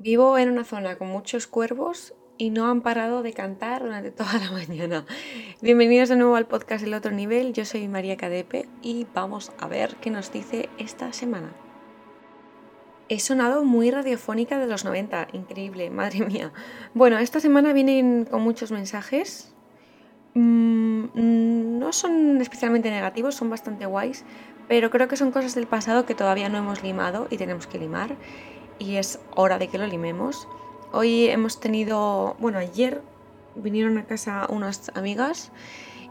Vivo en una zona con muchos cuervos y no han parado de cantar durante toda la mañana. Bienvenidos de nuevo al podcast El Otro Nivel, yo soy María Cadepe y vamos a ver qué nos dice esta semana. He sonado muy radiofónica de los 90, increíble, madre mía. Bueno, esta semana vienen con muchos mensajes. Mm, no son especialmente negativos, son bastante guays, pero creo que son cosas del pasado que todavía no hemos limado y tenemos que limar y es hora de que lo limemos. Hoy hemos tenido, bueno, ayer vinieron a casa unas amigas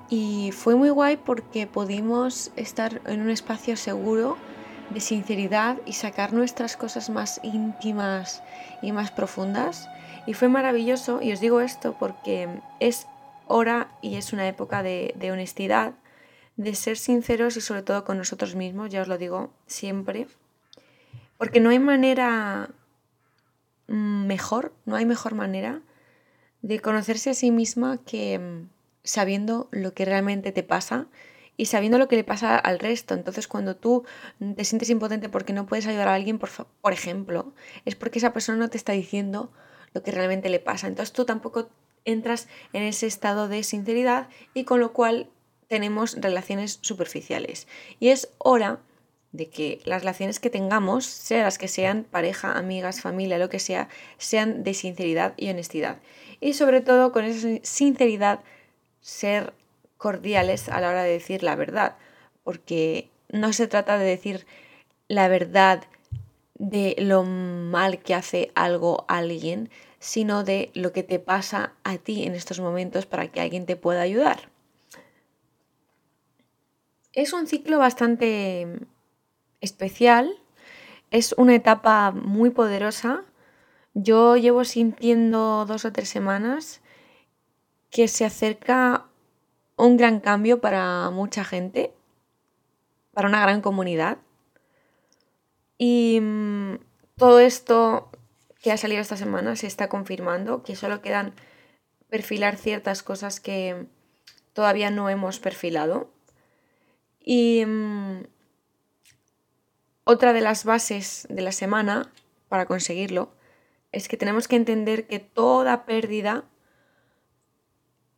y fue muy guay porque pudimos estar en un espacio seguro de sinceridad y sacar nuestras cosas más íntimas y más profundas. Y fue maravilloso, y os digo esto porque es hora y es una época de, de honestidad de ser sinceros y sobre todo con nosotros mismos, ya os lo digo siempre, porque no hay manera mm, mejor, no hay mejor manera de conocerse a sí misma que mm, sabiendo lo que realmente te pasa y sabiendo lo que le pasa al resto. Entonces, cuando tú te sientes impotente porque no puedes ayudar a alguien, por, por ejemplo, es porque esa persona no te está diciendo lo que realmente le pasa. Entonces, tú tampoco entras en ese estado de sinceridad y con lo cual tenemos relaciones superficiales. Y es hora de que las relaciones que tengamos, sea las que sean pareja, amigas, familia, lo que sea, sean de sinceridad y honestidad. Y sobre todo con esa sinceridad ser cordiales a la hora de decir la verdad, porque no se trata de decir la verdad de lo mal que hace algo alguien, sino de lo que te pasa a ti en estos momentos para que alguien te pueda ayudar. Es un ciclo bastante especial, es una etapa muy poderosa. Yo llevo sintiendo dos o tres semanas que se acerca un gran cambio para mucha gente, para una gran comunidad. Y mm, todo esto que ha salido esta semana se está confirmando, que solo quedan perfilar ciertas cosas que todavía no hemos perfilado. Y mm, otra de las bases de la semana para conseguirlo es que tenemos que entender que toda pérdida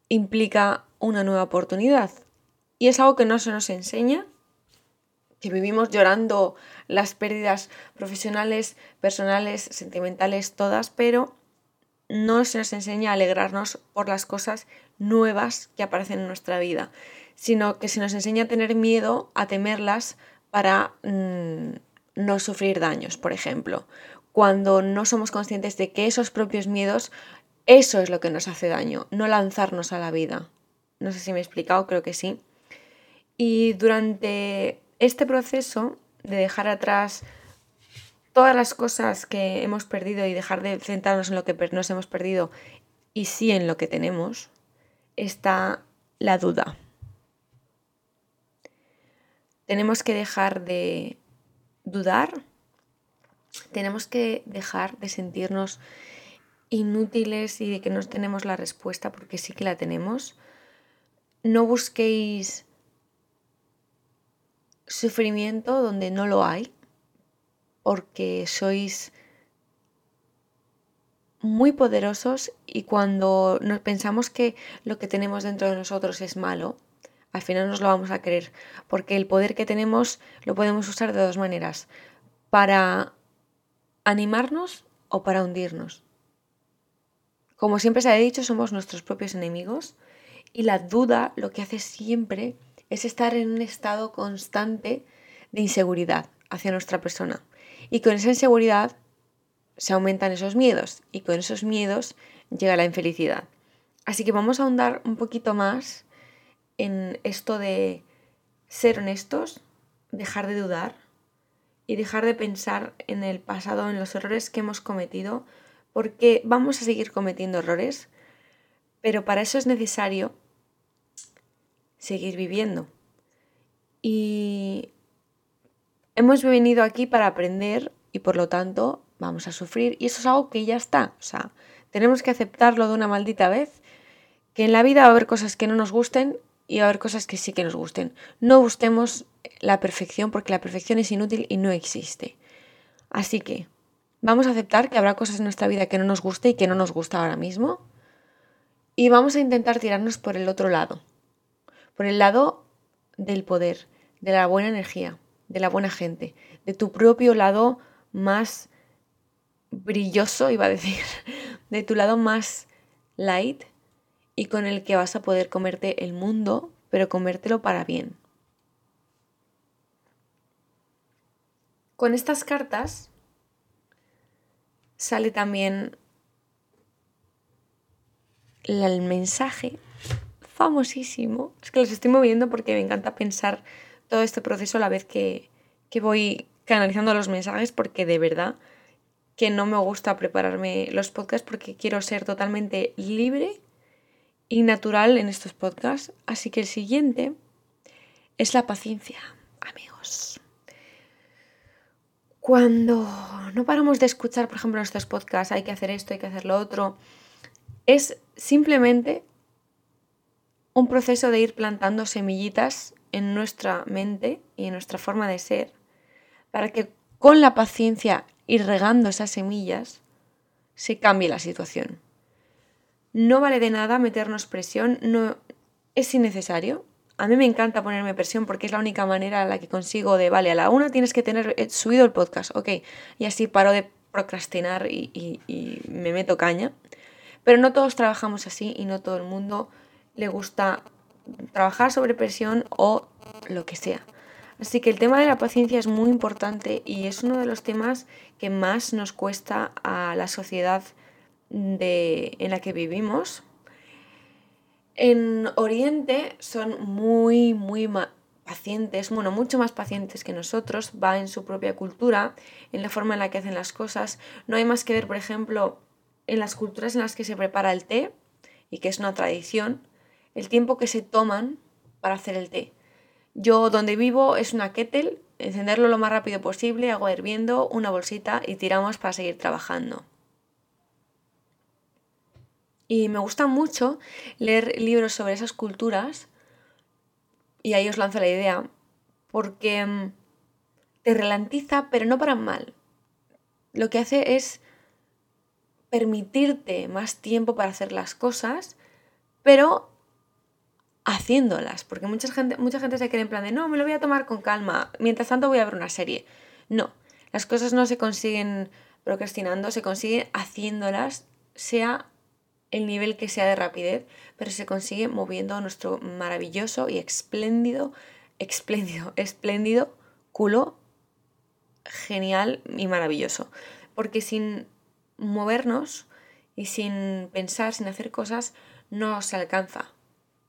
implica una nueva oportunidad. Y es algo que no se nos enseña, que vivimos llorando las pérdidas profesionales, personales, sentimentales, todas, pero no se nos enseña a alegrarnos por las cosas nuevas que aparecen en nuestra vida sino que se nos enseña a tener miedo, a temerlas para mm, no sufrir daños, por ejemplo. Cuando no somos conscientes de que esos propios miedos, eso es lo que nos hace daño, no lanzarnos a la vida. No sé si me he explicado, creo que sí. Y durante este proceso de dejar atrás todas las cosas que hemos perdido y dejar de centrarnos en lo que nos hemos perdido y sí en lo que tenemos, está la duda. Tenemos que dejar de dudar, tenemos que dejar de sentirnos inútiles y de que no tenemos la respuesta porque sí que la tenemos. No busquéis sufrimiento donde no lo hay, porque sois muy poderosos y cuando nos pensamos que lo que tenemos dentro de nosotros es malo, al final nos lo vamos a creer, porque el poder que tenemos lo podemos usar de dos maneras, para animarnos o para hundirnos. Como siempre se ha dicho, somos nuestros propios enemigos y la duda lo que hace siempre es estar en un estado constante de inseguridad hacia nuestra persona. Y con esa inseguridad se aumentan esos miedos y con esos miedos llega la infelicidad. Así que vamos a ahondar un poquito más en esto de ser honestos, dejar de dudar y dejar de pensar en el pasado, en los errores que hemos cometido, porque vamos a seguir cometiendo errores, pero para eso es necesario seguir viviendo. Y hemos venido aquí para aprender y por lo tanto vamos a sufrir y eso es algo que ya está. O sea, tenemos que aceptarlo de una maldita vez, que en la vida va a haber cosas que no nos gusten y va a haber cosas que sí que nos gusten. No busquemos la perfección porque la perfección es inútil y no existe. Así que Vamos a aceptar que habrá cosas en nuestra vida que no nos guste y que no nos gusta ahora mismo. Y vamos a intentar tirarnos por el otro lado. Por el lado del poder, de la buena energía, de la buena gente, de tu propio lado más brilloso, iba a decir, de tu lado más light y con el que vas a poder comerte el mundo, pero comértelo para bien. Con estas cartas sale también el mensaje famosísimo. Es que los estoy moviendo porque me encanta pensar todo este proceso a la vez que, que voy canalizando los mensajes porque de verdad que no me gusta prepararme los podcasts porque quiero ser totalmente libre y natural en estos podcasts. Así que el siguiente es la paciencia, amigos. Cuando no paramos de escuchar, por ejemplo, nuestros podcasts, hay que hacer esto, hay que hacer lo otro, es simplemente un proceso de ir plantando semillitas en nuestra mente y en nuestra forma de ser para que con la paciencia ir regando esas semillas se cambie la situación. No vale de nada meternos presión, no es innecesario. A mí me encanta ponerme presión porque es la única manera en la que consigo de, vale, a la una tienes que tener eh, subido el podcast, ok, y así paro de procrastinar y, y me meto caña. Pero no todos trabajamos así y no todo el mundo le gusta trabajar sobre presión o lo que sea. Así que el tema de la paciencia es muy importante y es uno de los temas que más nos cuesta a la sociedad de, en la que vivimos, en Oriente son muy, muy pacientes, bueno, mucho más pacientes que nosotros, va en su propia cultura, en la forma en la que hacen las cosas. No hay más que ver, por ejemplo, en las culturas en las que se prepara el té, y que es una tradición, el tiempo que se toman para hacer el té. Yo donde vivo es una kettle, encenderlo lo más rápido posible, agua hirviendo, una bolsita y tiramos para seguir trabajando. Y me gusta mucho leer libros sobre esas culturas, y ahí os lanzo la idea, porque mm, te relantiza, pero no para mal. Lo que hace es permitirte más tiempo para hacer las cosas, pero haciéndolas, porque mucha gente, mucha gente se queda en plan de, no, me lo voy a tomar con calma, mientras tanto voy a ver una serie. No, las cosas no se consiguen procrastinando, se consiguen haciéndolas, sea el nivel que sea de rapidez, pero se consigue moviendo nuestro maravilloso y espléndido, espléndido, espléndido culo genial y maravilloso. Porque sin movernos y sin pensar, sin hacer cosas, no se alcanza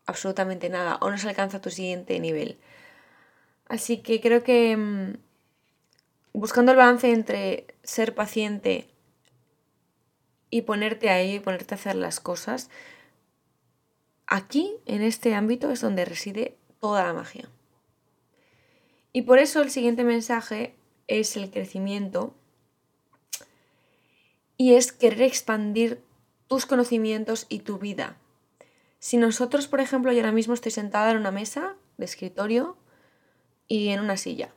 absolutamente nada o no se alcanza tu siguiente nivel. Así que creo que mm, buscando el balance entre ser paciente y ponerte ahí, ponerte a hacer las cosas, aquí, en este ámbito, es donde reside toda la magia. Y por eso el siguiente mensaje es el crecimiento y es querer expandir tus conocimientos y tu vida. Si nosotros, por ejemplo, yo ahora mismo estoy sentada en una mesa de escritorio y en una silla.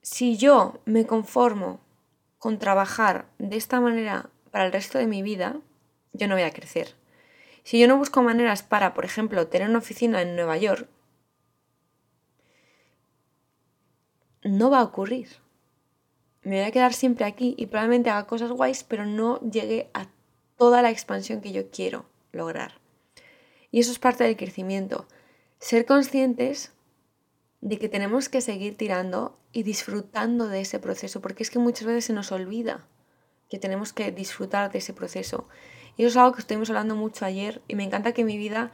Si yo me conformo con trabajar de esta manera para el resto de mi vida, yo no voy a crecer. Si yo no busco maneras para, por ejemplo, tener una oficina en Nueva York, no va a ocurrir. Me voy a quedar siempre aquí y probablemente haga cosas guays, pero no llegue a toda la expansión que yo quiero lograr. Y eso es parte del crecimiento. Ser conscientes de que tenemos que seguir tirando y disfrutando de ese proceso, porque es que muchas veces se nos olvida que tenemos que disfrutar de ese proceso. Y eso es algo que estuvimos hablando mucho ayer y me encanta que mi vida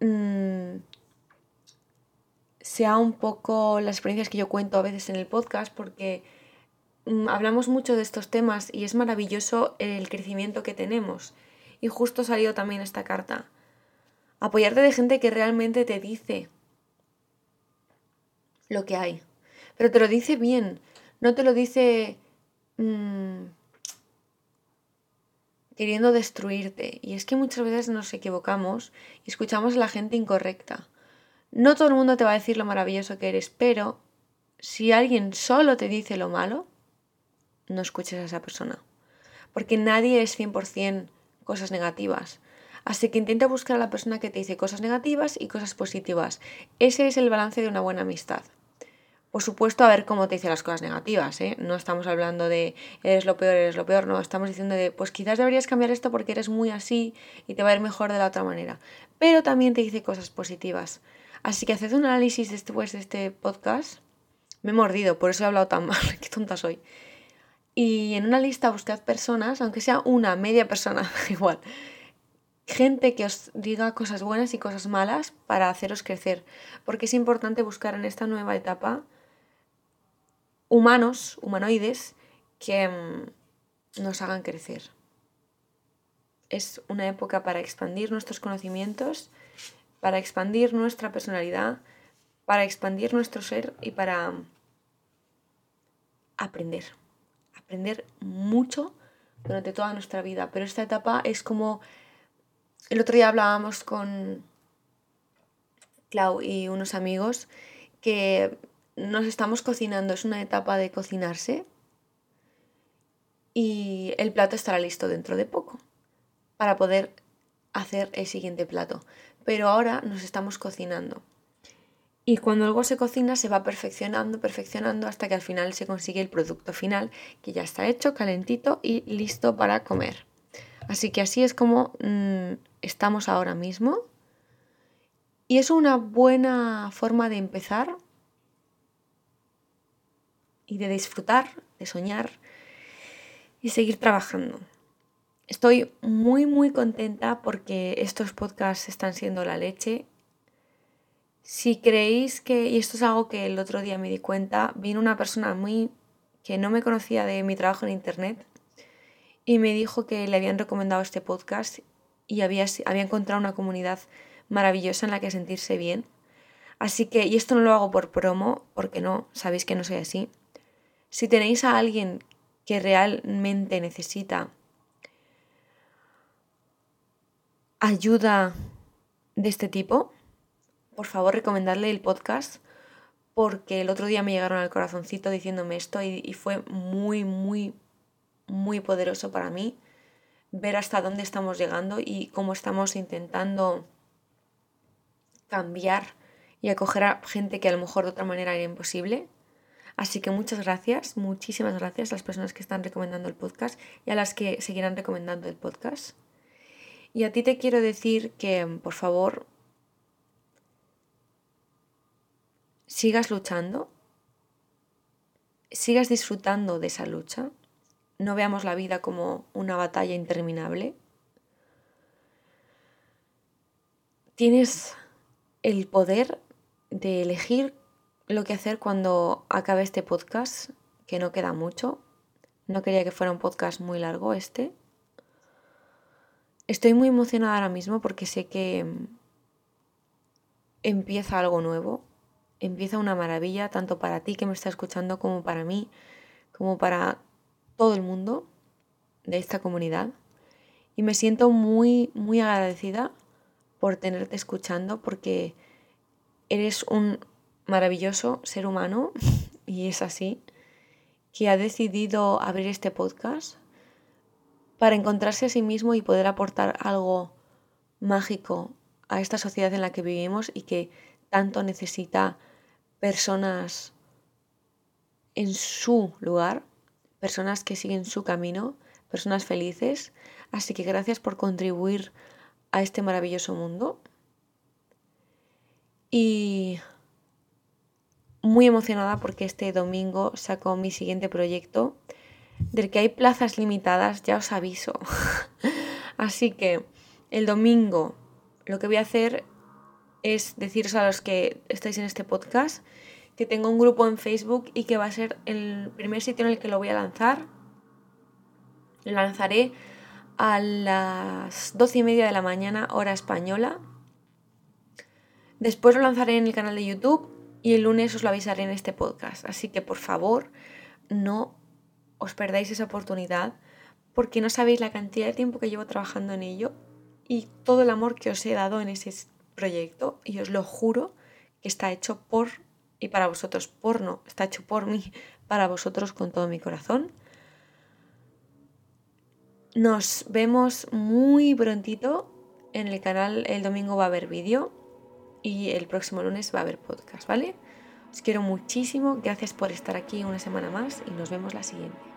mm, sea un poco las experiencias que yo cuento a veces en el podcast, porque mm, hablamos mucho de estos temas y es maravilloso el crecimiento que tenemos. Y justo salió también esta carta. Apoyarte de gente que realmente te dice lo que hay. Pero te lo dice bien, no te lo dice mm, queriendo destruirte. Y es que muchas veces nos equivocamos y escuchamos a la gente incorrecta. No todo el mundo te va a decir lo maravilloso que eres, pero si alguien solo te dice lo malo, no escuches a esa persona. Porque nadie es 100% cosas negativas. Así que intenta buscar a la persona que te dice cosas negativas y cosas positivas. Ese es el balance de una buena amistad. Por supuesto, a ver cómo te dice las cosas negativas, ¿eh? No estamos hablando de eres lo peor, eres lo peor, no, estamos diciendo de pues quizás deberías cambiar esto porque eres muy así y te va a ir mejor de la otra manera. Pero también te dice cosas positivas. Así que haced un análisis después de este podcast. Me he mordido, por eso he hablado tan mal, qué tonta soy. Y en una lista buscad personas, aunque sea una, media persona, igual. Gente que os diga cosas buenas y cosas malas para haceros crecer. Porque es importante buscar en esta nueva etapa humanos, humanoides, que mm, nos hagan crecer. Es una época para expandir nuestros conocimientos, para expandir nuestra personalidad, para expandir nuestro ser y para mm, aprender. Aprender mucho durante toda nuestra vida. Pero esta etapa es como... El otro día hablábamos con Clau y unos amigos que nos estamos cocinando, es una etapa de cocinarse y el plato estará listo dentro de poco para poder hacer el siguiente plato. Pero ahora nos estamos cocinando. Y cuando algo se cocina se va perfeccionando, perfeccionando hasta que al final se consigue el producto final que ya está hecho, calentito y listo para comer. Así que así es como mm, estamos ahora mismo. Y es una buena forma de empezar y de disfrutar, de soñar y seguir trabajando. Estoy muy muy contenta porque estos podcasts están siendo la leche. Si creéis que, y esto es algo que el otro día me di cuenta, vino una persona muy que no me conocía de mi trabajo en internet y me dijo que le habían recomendado este podcast y había, había encontrado una comunidad maravillosa en la que sentirse bien. Así que, y esto no lo hago por promo, porque no, sabéis que no soy así, si tenéis a alguien que realmente necesita ayuda de este tipo, por favor recomendadle el podcast porque el otro día me llegaron al corazoncito diciéndome esto y, fue muy, muy, muy poderoso para mí ver hasta dónde estamos llegando y cómo estamos intentando cambiar y acoger a gente que a lo mejor de otra manera era imposible. Así que muchas gracias, muchísimas gracias a las personas que están recomendando el podcast y a las que seguirán recomendando el podcast. Y a ti te quiero decir que, por favor, sigas luchando, sigas disfrutando de esa lucha, no veamos la vida como una batalla interminable. Tienes el poder de elegir lo que hacer cuando acabe este podcast, que no queda mucho. No quería que fuera un podcast muy largo este. Estoy muy emocionada ahora mismo porque sé que empieza algo nuevo, empieza una maravilla, tanto para ti que me está escuchando como para mí, como para todo el mundo de esta comunidad. Y me siento muy, muy agradecida por tenerte escuchando porque eres un maravilloso ser humano, y es así, que ha decidido abrir este podcast para encontrarse a sí mismo y poder aportar algo mágico a esta sociedad en la que vivimos y que tanto necesita personas en su lugar, personas que siguen su camino, personas felices. Así que gracias por contribuir a este maravilloso mundo. Y muy emocionada porque este domingo saco mi siguiente proyecto, del que hay plazas limitadas, ya os aviso. Así que el domingo lo que voy a hacer es deciros a los que estáis en este podcast que tengo un grupo en Facebook y que va a ser el primer sitio en el que lo voy a lanzar. Lo lanzaré a las doce y media de la mañana, hora española. Después lo lanzaré en el canal de YouTube y el lunes os lo avisaré en este podcast. Así que por favor, no os perdáis esa oportunidad porque no sabéis la cantidad de tiempo que llevo trabajando en ello y todo el amor que os he dado en ese proyecto y os lo juro que está hecho por y para vosotros, por no, está hecho por mí, para vosotros con todo mi corazón. Nos vemos muy prontito. En el canal el domingo va a haber vídeo y el próximo lunes va a haber podcast, ¿vale? Os quiero muchísimo, gracias por estar aquí una semana más y nos vemos la siguiente.